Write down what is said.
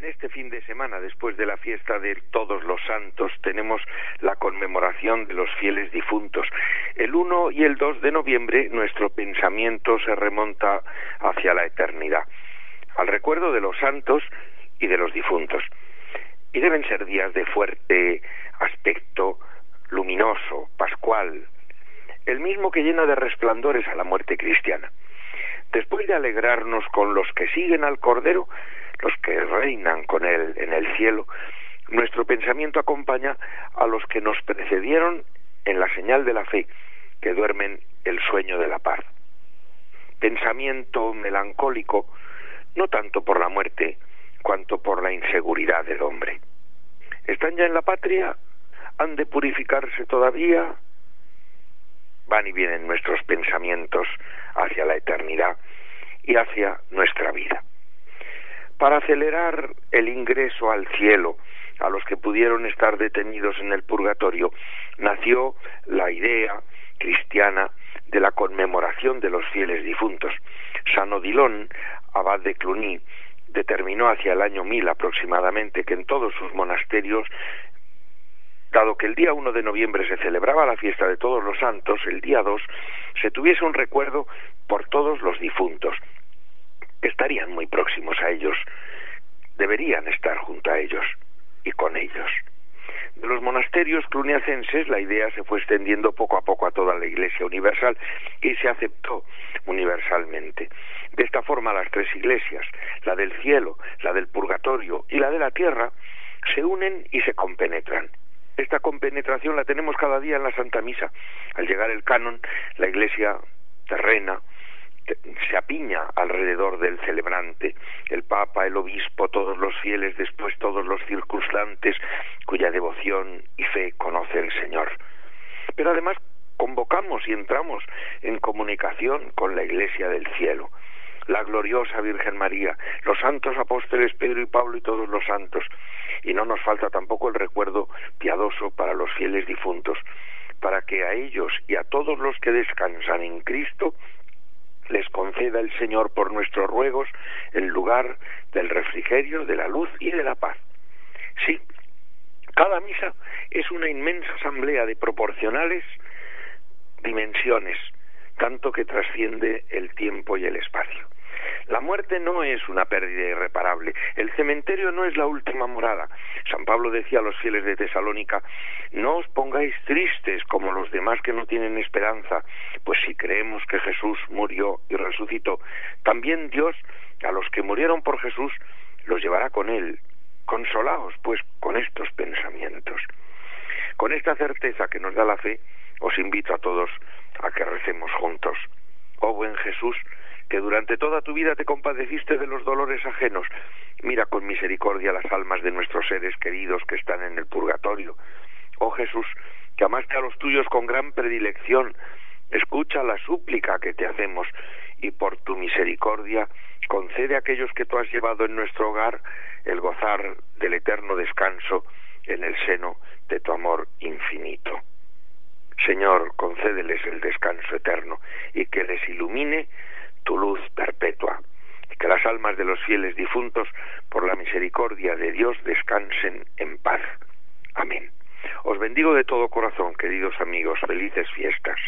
En este fin de semana, después de la fiesta de todos los santos, tenemos la conmemoración de los fieles difuntos. El 1 y el 2 de noviembre nuestro pensamiento se remonta hacia la eternidad, al recuerdo de los santos y de los difuntos. Y deben ser días de fuerte aspecto luminoso, pascual, el mismo que llena de resplandores a la muerte cristiana. Después de alegrarnos con los que siguen al Cordero, los que reinan con Él en el cielo, nuestro pensamiento acompaña a los que nos precedieron en la señal de la fe, que duermen el sueño de la paz. Pensamiento melancólico, no tanto por la muerte, cuanto por la inseguridad del hombre. ¿Están ya en la patria? ¿Han de purificarse todavía? Van y vienen nuestros pensamientos hacia la eternidad y hacia nuestra vida para acelerar el ingreso al cielo a los que pudieron estar detenidos en el purgatorio, nació la idea cristiana de la conmemoración de los fieles difuntos. San Odilon, abad de Cluny, determinó hacia el año mil aproximadamente que en todos sus monasterios dado que el día 1 de noviembre se celebraba la fiesta de todos los santos, el día 2 se tuviese un recuerdo por todos los difuntos, estarían muy próximos a ellos, deberían estar junto a ellos y con ellos. De los monasterios cluniacenses la idea se fue extendiendo poco a poco a toda la Iglesia universal y se aceptó universalmente. De esta forma las tres iglesias, la del cielo, la del purgatorio y la de la tierra, se unen y se compenetran. Esta compenetración la tenemos cada día en la Santa Misa. Al llegar el canon, la iglesia terrena, se apiña alrededor del celebrante, el Papa, el Obispo, todos los fieles, después todos los circunstantes cuya devoción y fe conoce el Señor. Pero además convocamos y entramos en comunicación con la Iglesia del cielo, la gloriosa Virgen María, los santos apóstoles Pedro y Pablo y todos los santos, y no nos falta tampoco el recuerdo piadoso para los fieles difuntos, para que a ellos y a todos los que descansan en Cristo conceda el Señor por nuestros ruegos el lugar del refrigerio, de la luz y de la paz. Sí, cada misa es una inmensa asamblea de proporcionales dimensiones, tanto que trasciende el tiempo y el espacio. La muerte no es una pérdida irreparable. El cementerio no es la última morada. San Pablo decía a los fieles de Tesalónica, no os pongáis tristes como los demás que no tienen esperanza, pues si creemos que Jesús murió y resucitó, también Dios a los que murieron por Jesús los llevará con él. Consolaos, pues, con estos pensamientos. Con esta certeza que nos da la fe, os invito a todos a que recemos juntos. Oh buen Jesús, que durante toda tu vida te compadeciste de los dolores ajenos. Mira con misericordia las almas de nuestros seres queridos que están en el purgatorio. Oh Jesús, que amaste a los tuyos con gran predilección, escucha la súplica que te hacemos y por tu misericordia concede a aquellos que tú has llevado en nuestro hogar el gozar del eterno descanso en el seno de tu amor infinito. Señor, concédeles el descanso eterno y que les ilumine tu luz perpetua, y que las almas de los fieles difuntos, por la misericordia de Dios, descansen en paz. Amén. Os bendigo de todo corazón, queridos amigos, felices fiestas.